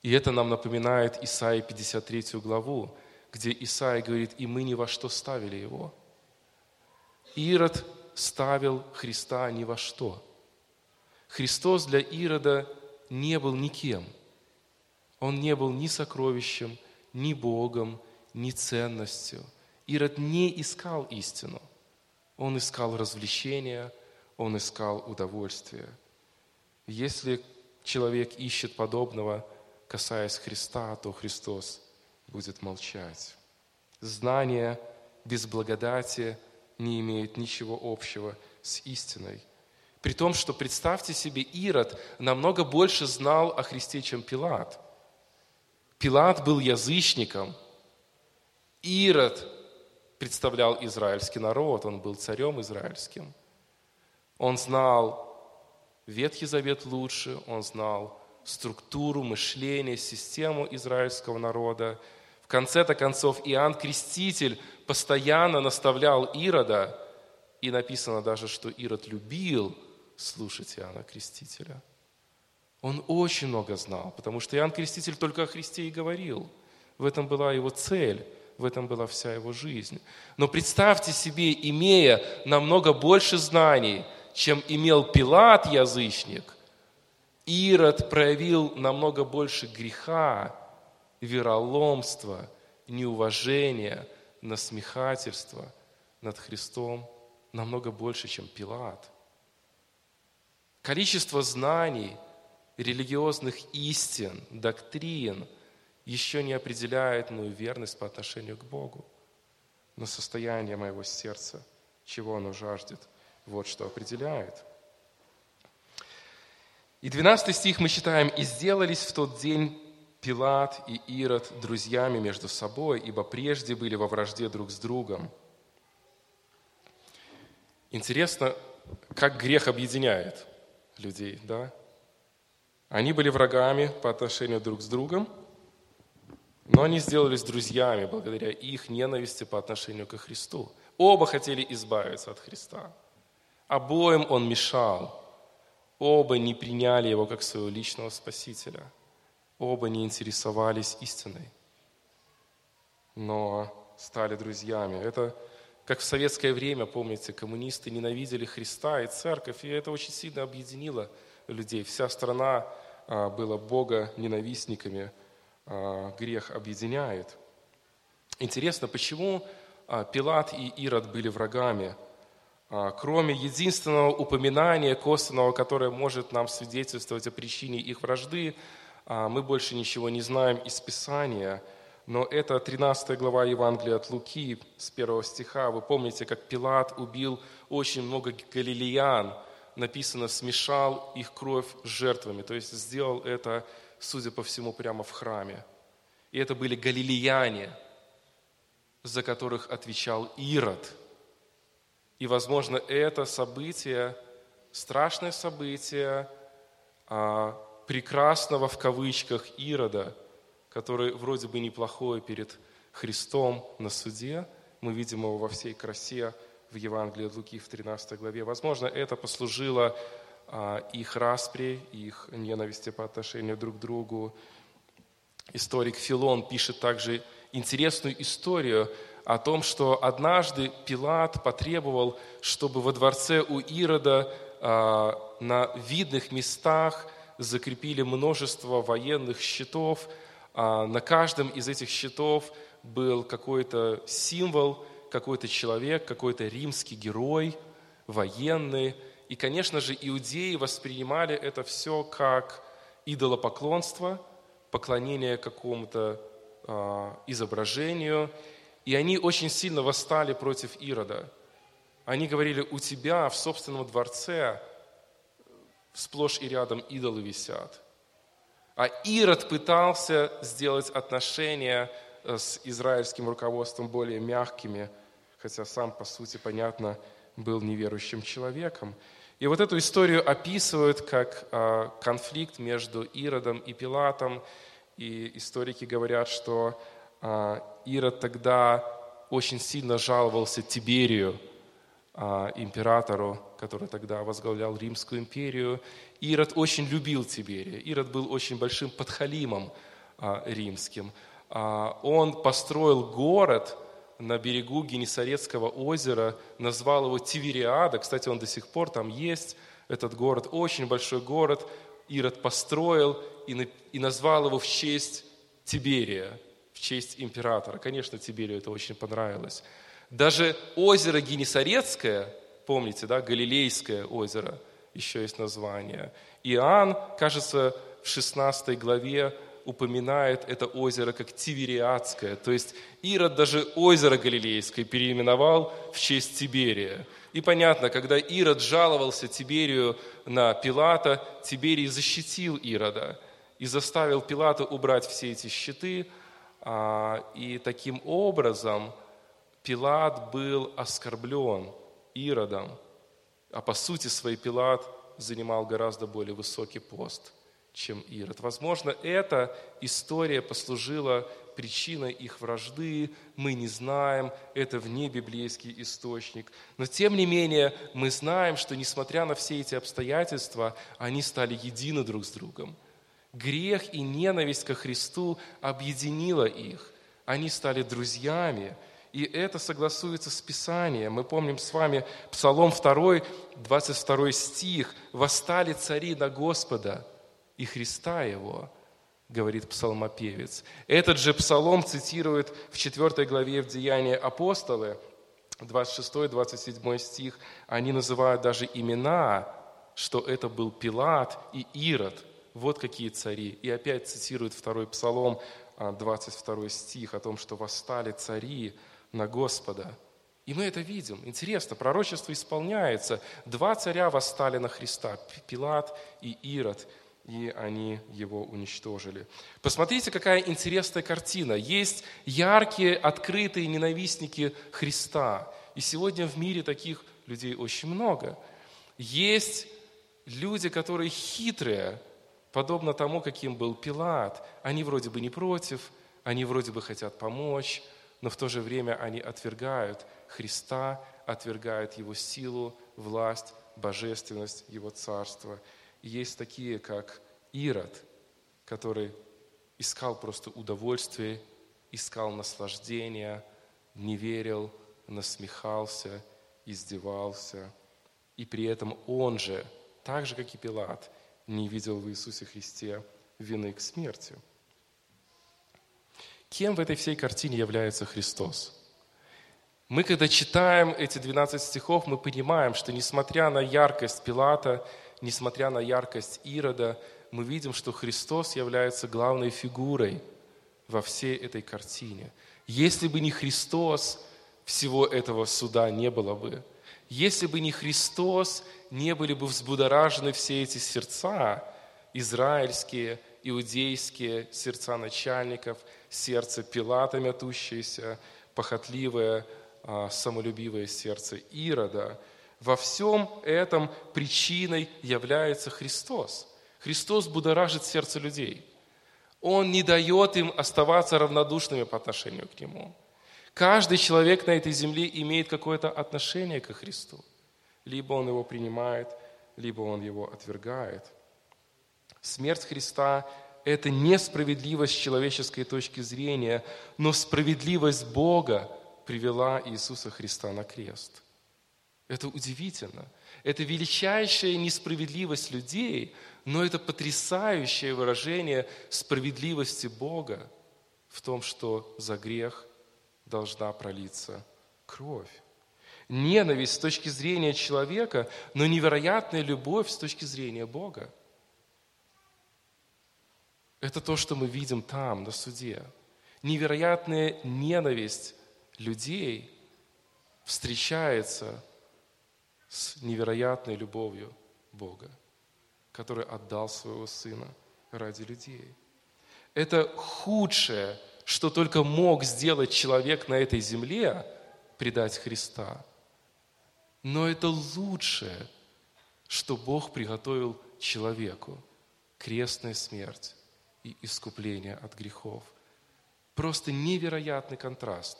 И это нам напоминает Исаия 53 главу, где Исаия говорит, и мы ни во что ставили его. Ирод ставил Христа ни во что. Христос для Ирода не был никем. Он не был ни сокровищем, ни Богом, ни ценностью. Ирод не искал истину. Он искал развлечения, он искал удовольствие. Если человек ищет подобного, касаясь Христа, то Христос будет молчать. Знание без благодати не имеет ничего общего с истиной. При том, что представьте себе, Ирод намного больше знал о Христе, чем Пилат. Пилат был язычником. Ирод представлял израильский народ, он был царем израильским. Он знал Ветхий Завет лучше, он знал структуру мышления, систему израильского народа. В конце-то концов, Иоанн Креститель постоянно наставлял Ирода, и написано даже, что Ирод любил слушать Иоанна Крестителя. Он очень много знал, потому что Иоанн Креститель только о Христе и говорил. В этом была его цель, в этом была вся его жизнь. Но представьте себе, имея намного больше знаний, чем имел Пилат, язычник, Ирод проявил намного больше греха, вероломства, неуважения, насмехательства над Христом намного больше, чем Пилат. Количество знаний, религиозных истин, доктрин еще не определяет мою верность по отношению к Богу. Но состояние моего сердца, чего оно жаждет, вот что определяет – и 12 стих мы читаем, «И сделались в тот день Пилат и Ирод друзьями между собой, ибо прежде были во вражде друг с другом». Интересно, как грех объединяет людей, да? Они были врагами по отношению друг с другом, но они сделались друзьями благодаря их ненависти по отношению к Христу. Оба хотели избавиться от Христа. Обоим он мешал – Оба не приняли его как своего личного спасителя. Оба не интересовались истиной, но стали друзьями. Это как в советское время, помните, коммунисты ненавидели Христа и церковь, и это очень сильно объединило людей. Вся страна а, была Бога ненавистниками, а, грех объединяет. Интересно, почему а, Пилат и Ирод были врагами? Кроме единственного упоминания косвенного, которое может нам свидетельствовать о причине их вражды, мы больше ничего не знаем из Писания. Но это 13 глава Евангелия от Луки с 1 стиха. Вы помните, как Пилат убил очень много галилеян, написано, смешал их кровь с жертвами. То есть сделал это, судя по всему, прямо в храме. И это были галилеяне, за которых отвечал Ирод – и, возможно, это событие, страшное событие а, прекрасного в кавычках Ирода, который вроде бы неплохой перед Христом на суде, мы видим его во всей красе в Евангелии от Луки в 13 главе. Возможно, это послужило а, их распри, их ненависти по отношению друг к другу. Историк Филон пишет также интересную историю о том, что однажды Пилат потребовал, чтобы во дворце у Ирода а, на видных местах закрепили множество военных щитов. А на каждом из этих щитов был какой-то символ, какой-то человек, какой-то римский герой, военный. И, конечно же, иудеи воспринимали это все как идолопоклонство, поклонение какому-то э, изображению. И они очень сильно восстали против Ирода. Они говорили, у тебя в собственном дворце сплошь и рядом идолы висят. А Ирод пытался сделать отношения э, с израильским руководством более мягкими, хотя сам, по сути, понятно, был неверующим человеком. И вот эту историю описывают как а, конфликт между Иродом и Пилатом. И историки говорят, что а, Ирод тогда очень сильно жаловался Тиберию, а, императору, который тогда возглавлял Римскую империю. Ирод очень любил Тиберия. Ирод был очень большим подхалимом римским. Он построил город – на берегу Генесарецкого озера, назвал его Тивериада. Кстати, он до сих пор там есть, этот город, очень большой город. Ирод построил и, и назвал его в честь Тиберия, в честь императора. Конечно, Тиберию это очень понравилось. Даже озеро Генесарецкое, помните, да, Галилейское озеро, еще есть название. Иоанн, кажется, в 16 главе упоминает это озеро как Тивериадское. То есть Ирод даже озеро Галилейское переименовал в честь Тиберия. И понятно, когда Ирод жаловался Тиберию на Пилата, Тиберий защитил Ирода и заставил Пилата убрать все эти щиты. А, и таким образом Пилат был оскорблен Иродом, а по сути своей Пилат занимал гораздо более высокий пост – чем Ирод. Возможно, эта история послужила причиной их вражды, мы не знаем, это вне библейский источник. Но тем не менее, мы знаем, что несмотря на все эти обстоятельства, они стали едины друг с другом. Грех и ненависть ко Христу объединила их. Они стали друзьями, и это согласуется с Писанием. Мы помним с вами Псалом 2, 22 стих. «Восстали цари на Господа, и Христа Его, говорит псалмопевец. Этот же псалом цитирует в 4 главе в Деянии апостолы, 26-27 стих. Они называют даже имена, что это был Пилат и Ирод. Вот какие цари. И опять цитирует второй псалом, 22 а, стих, о том, что восстали цари на Господа. И мы это видим. Интересно, пророчество исполняется. Два царя восстали на Христа, Пилат и Ирод и они его уничтожили. Посмотрите, какая интересная картина. Есть яркие, открытые ненавистники Христа. И сегодня в мире таких людей очень много. Есть люди, которые хитрые, подобно тому, каким был Пилат. Они вроде бы не против, они вроде бы хотят помочь, но в то же время они отвергают Христа, отвергают Его силу, власть, божественность, Его царство – есть такие, как Ирод, который искал просто удовольствие, искал наслаждения, не верил, насмехался, издевался. И при этом он же, так же, как и Пилат, не видел в Иисусе Христе вины к смерти. Кем в этой всей картине является Христос? Мы, когда читаем эти 12 стихов, мы понимаем, что несмотря на яркость Пилата – несмотря на яркость Ирода, мы видим, что Христос является главной фигурой во всей этой картине. Если бы не Христос, всего этого суда не было бы. Если бы не Христос, не были бы взбудоражены все эти сердца, израильские, иудейские, сердца начальников, сердце Пилата мятущееся, похотливое, а, самолюбивое сердце Ирода – во всем этом причиной является Христос. Христос будоражит сердце людей. Он не дает им оставаться равнодушными по отношению к Нему. Каждый человек на этой земле имеет какое-то отношение к Христу. Либо он его принимает, либо он его отвергает. Смерть Христа это не справедливость с человеческой точки зрения, но справедливость Бога привела Иисуса Христа на крест. Это удивительно. Это величайшая несправедливость людей, но это потрясающее выражение справедливости Бога в том, что за грех должна пролиться кровь. Ненависть с точки зрения человека, но невероятная любовь с точки зрения Бога. Это то, что мы видим там, на суде. Невероятная ненависть людей встречается с невероятной любовью Бога, который отдал своего Сына ради людей. Это худшее, что только мог сделать человек на этой земле, предать Христа. Но это лучшее, что Бог приготовил человеку – крестная смерть и искупление от грехов. Просто невероятный контраст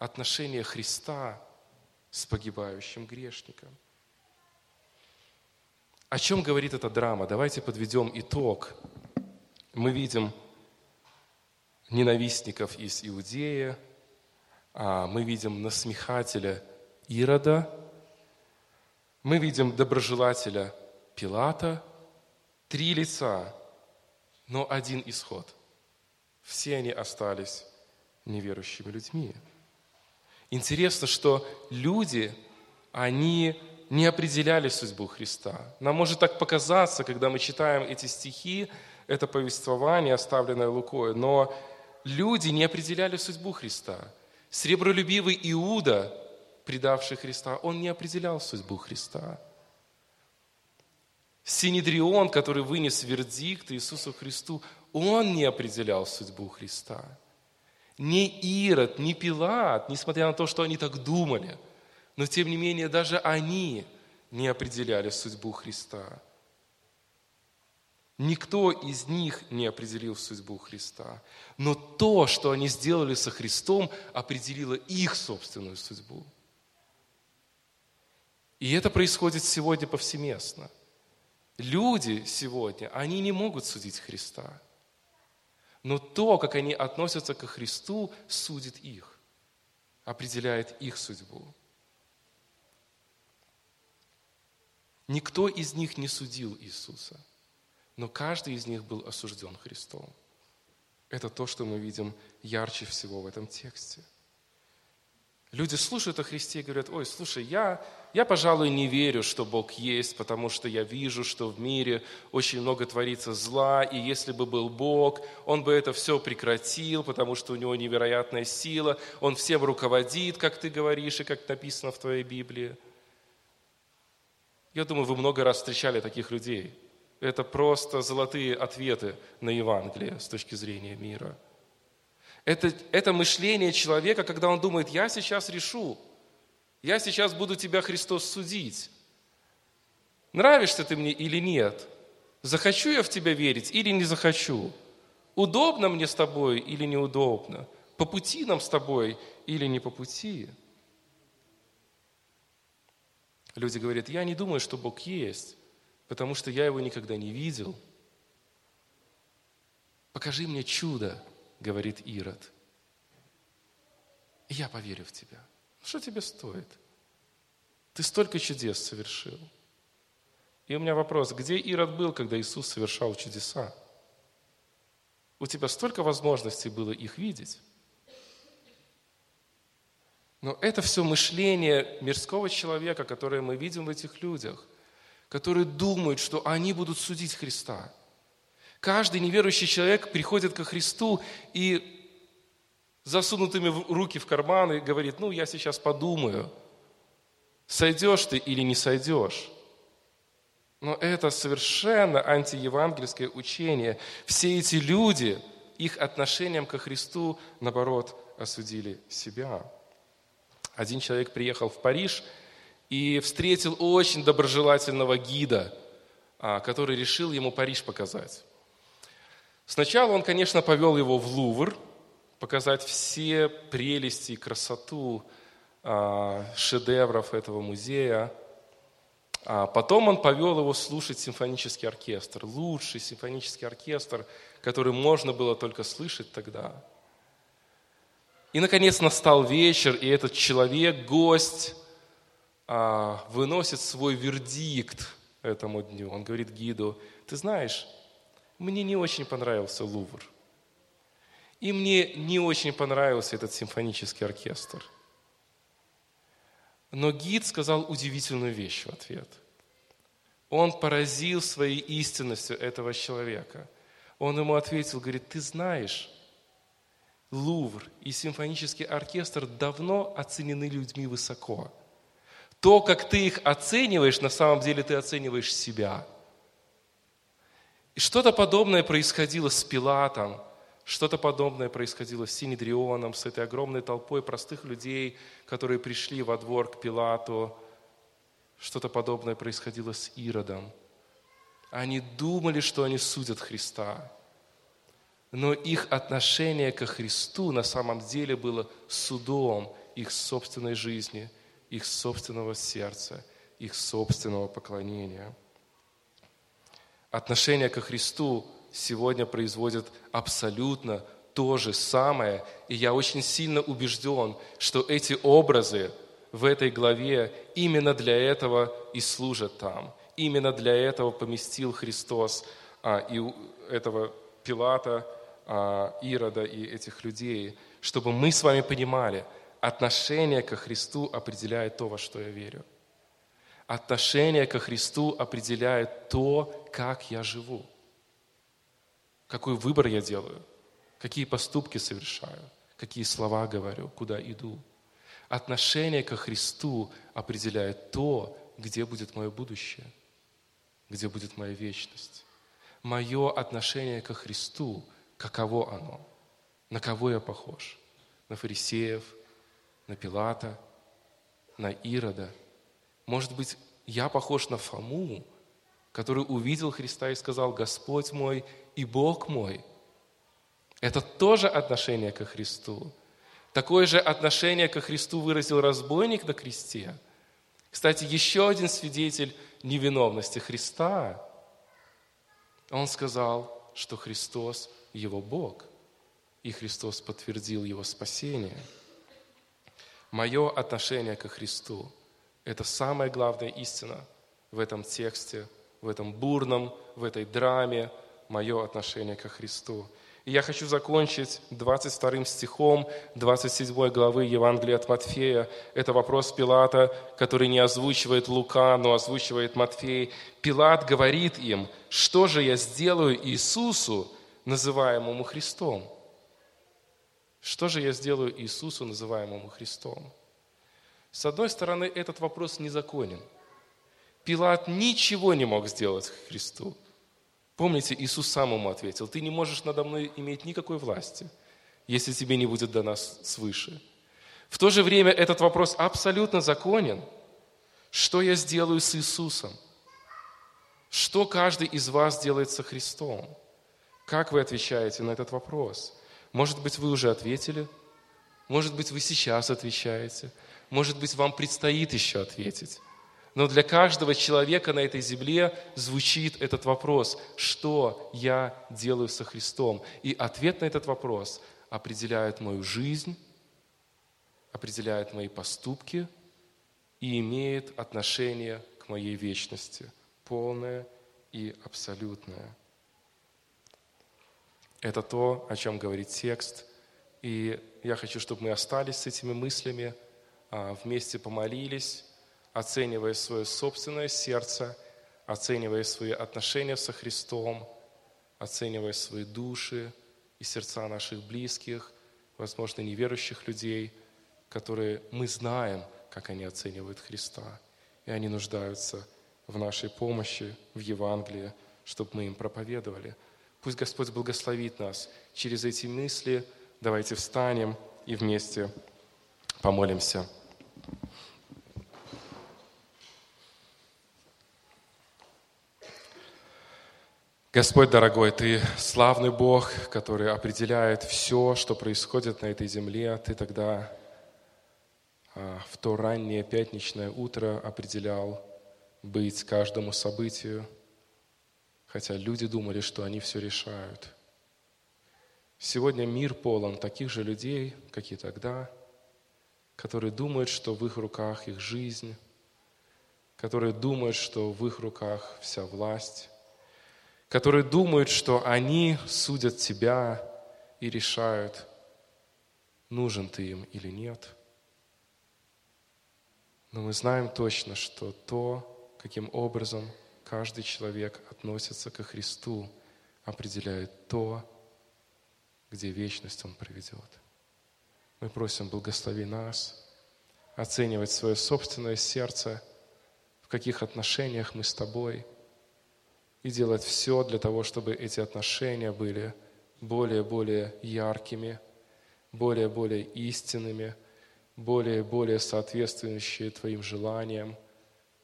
отношения Христа с погибающим грешником. О чем говорит эта драма? Давайте подведем итог. Мы видим ненавистников из Иудеи, а мы видим насмехателя Ирода, мы видим доброжелателя Пилата, три лица, но один исход. Все они остались неверующими людьми. Интересно, что люди, они не определяли судьбу Христа. Нам может так показаться, когда мы читаем эти стихи, это повествование, оставленное Лукой, но люди не определяли судьбу Христа. Сребролюбивый Иуда, предавший Христа, он не определял судьбу Христа. Синедрион, который вынес вердикт Иисусу Христу, он не определял судьбу Христа. Ни Ирод, ни Пилат, несмотря на то, что они так думали, но тем не менее даже они не определяли судьбу Христа. Никто из них не определил судьбу Христа. Но то, что они сделали со Христом, определило их собственную судьбу. И это происходит сегодня повсеместно. Люди сегодня, они не могут судить Христа. Но то, как они относятся к Христу, судит их, определяет их судьбу. Никто из них не судил Иисуса – но каждый из них был осужден Христом. Это то, что мы видим ярче всего в этом тексте. Люди слушают о Христе и говорят, ой, слушай, я, я, пожалуй, не верю, что Бог есть, потому что я вижу, что в мире очень много творится зла, и если бы был Бог, Он бы это все прекратил, потому что у Него невероятная сила, Он всем руководит, как ты говоришь, и как написано в твоей Библии. Я думаю, вы много раз встречали таких людей – это просто золотые ответы на Евангелие с точки зрения мира. Это, это мышление человека, когда он думает, я сейчас решу, я сейчас буду тебя, Христос, судить. Нравишься ты мне или нет? Захочу я в тебя верить или не захочу? Удобно мне с тобой или неудобно? По пути нам с тобой или не по пути? Люди говорят, я не думаю, что Бог есть потому что я его никогда не видел. Покажи мне чудо, говорит Ирод. И я поверю в тебя. Что тебе стоит? Ты столько чудес совершил. И у меня вопрос, где Ирод был, когда Иисус совершал чудеса? У тебя столько возможностей было их видеть. Но это все мышление мирского человека, которое мы видим в этих людях – которые думают, что они будут судить Христа. Каждый неверующий человек приходит ко Христу и засунутыми руки в карманы говорит, ну, я сейчас подумаю, сойдешь ты или не сойдешь. Но это совершенно антиевангельское учение. Все эти люди, их отношением ко Христу, наоборот, осудили себя. Один человек приехал в Париж – и встретил очень доброжелательного гида, а, который решил ему Париж показать. Сначала он, конечно, повел его в Лувр, показать все прелести и красоту а, шедевров этого музея. А потом он повел его слушать симфонический оркестр, лучший симфонический оркестр, который можно было только слышать тогда. И, наконец, настал вечер, и этот человек, гость, а, выносит свой вердикт этому дню. Он говорит гиду, ты знаешь, мне не очень понравился Лувр. И мне не очень понравился этот симфонический оркестр – но гид сказал удивительную вещь в ответ. Он поразил своей истинностью этого человека. Он ему ответил, говорит, ты знаешь, Лувр и симфонический оркестр давно оценены людьми высоко. То, как ты их оцениваешь, на самом деле ты оцениваешь себя. И что-то подобное происходило с Пилатом – что-то подобное происходило с Синедрионом, с этой огромной толпой простых людей, которые пришли во двор к Пилату. Что-то подобное происходило с Иродом. Они думали, что они судят Христа. Но их отношение ко Христу на самом деле было судом их собственной жизни, их собственного сердца, их собственного поклонения. Отношение ко Христу сегодня производят абсолютно то же самое. И я очень сильно убежден, что эти образы в этой главе именно для этого и служат там. Именно для этого поместил Христос а, и этого Пилата, а, Ирода и этих людей, чтобы мы с вами понимали, отношение ко Христу определяет то, во что я верю. Отношение ко Христу определяет то, как я живу какой выбор я делаю, какие поступки совершаю, какие слова говорю, куда иду. Отношение ко Христу определяет то, где будет мое будущее, где будет моя вечность. Мое отношение ко Христу, каково оно, на кого я похож? На фарисеев, на Пилата, на Ирода. Может быть, я похож на Фому, который увидел Христа и сказал, Господь мой и Бог мой. Это тоже отношение ко Христу. Такое же отношение ко Христу выразил разбойник на кресте. Кстати, еще один свидетель невиновности Христа. Он сказал, что Христос – его Бог, и Христос подтвердил его спасение. Мое отношение ко Христу – это самая главная истина в этом тексте, в этом бурном, в этой драме, мое отношение ко Христу. И я хочу закончить 22 стихом 27 главы Евангелия от Матфея. Это вопрос Пилата, который не озвучивает Лука, но озвучивает Матфей. Пилат говорит им, что же я сделаю Иисусу, называемому Христом? Что же я сделаю Иисусу, называемому Христом? С одной стороны, этот вопрос незаконен. Пилат ничего не мог сделать Христу. Помните, Иисус сам ему ответил, ты не можешь надо мной иметь никакой власти, если тебе не будет дана свыше. В то же время этот вопрос абсолютно законен. Что я сделаю с Иисусом? Что каждый из вас делает со Христом? Как вы отвечаете на этот вопрос? Может быть, вы уже ответили? Может быть, вы сейчас отвечаете? Может быть, вам предстоит еще ответить? Но для каждого человека на этой земле звучит этот вопрос, что я делаю со Христом? И ответ на этот вопрос определяет мою жизнь, определяет мои поступки и имеет отношение к моей вечности, полное и абсолютное. Это то, о чем говорит текст. И я хочу, чтобы мы остались с этими мыслями, а, вместе помолились, оценивая свое собственное сердце, оценивая свои отношения со Христом, оценивая свои души и сердца наших близких, возможно, неверующих людей, которые мы знаем, как они оценивают Христа, и они нуждаются в нашей помощи, в Евангелии, чтобы мы им проповедовали. Пусть Господь благословит нас через эти мысли. Давайте встанем и вместе помолимся. Господь дорогой, Ты славный Бог, который определяет все, что происходит на этой земле. Ты тогда а, в то раннее пятничное утро определял быть каждому событию, хотя люди думали, что они все решают. Сегодня мир полон таких же людей, как и тогда, которые думают, что в их руках их жизнь, которые думают, что в их руках вся власть, которые думают, что они судят тебя и решают, нужен ты им или нет. Но мы знаем точно, что то, каким образом каждый человек относится ко Христу, определяет то, где вечность Он проведет. Мы просим, благослови нас, оценивать свое собственное сердце, в каких отношениях мы с Тобой, и делать все для того, чтобы эти отношения были более-более яркими, более-более истинными, более-более соответствующие Твоим желаниям,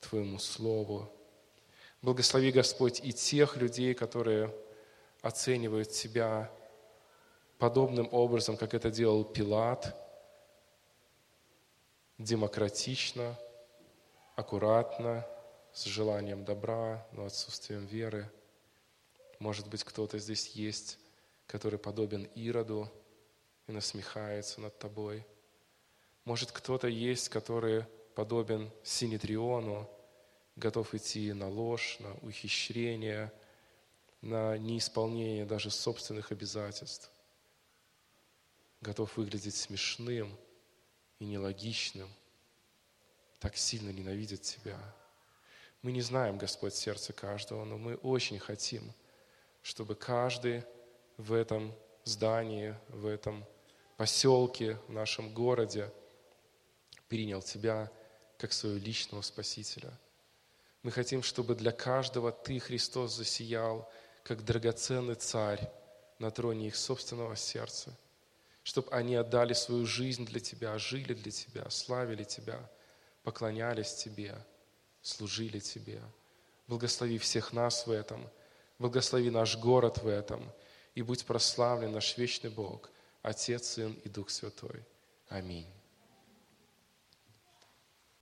Твоему Слову. Благослови, Господь, и тех людей, которые оценивают Тебя подобным образом, как это делал Пилат, демократично, аккуратно, с желанием добра, но отсутствием веры. Может быть, кто-то здесь есть, который подобен Ироду и насмехается над тобой. Может, кто-то есть, который подобен Синедриону, готов идти на ложь, на ухищрение, на неисполнение даже собственных обязательств готов выглядеть смешным и нелогичным, так сильно ненавидит Тебя. Мы не знаем, Господь, сердце каждого, но мы очень хотим, чтобы каждый в этом здании, в этом поселке, в нашем городе принял Тебя как своего личного Спасителя. Мы хотим, чтобы для каждого Ты, Христос, засиял, как драгоценный царь на троне их собственного сердца – чтобы они отдали свою жизнь для Тебя, жили для Тебя, славили Тебя, поклонялись Тебе, служили Тебе. Благослови всех нас в этом, благослови наш город в этом, и будь прославлен наш вечный Бог, Отец, Сын и Дух Святой. Аминь.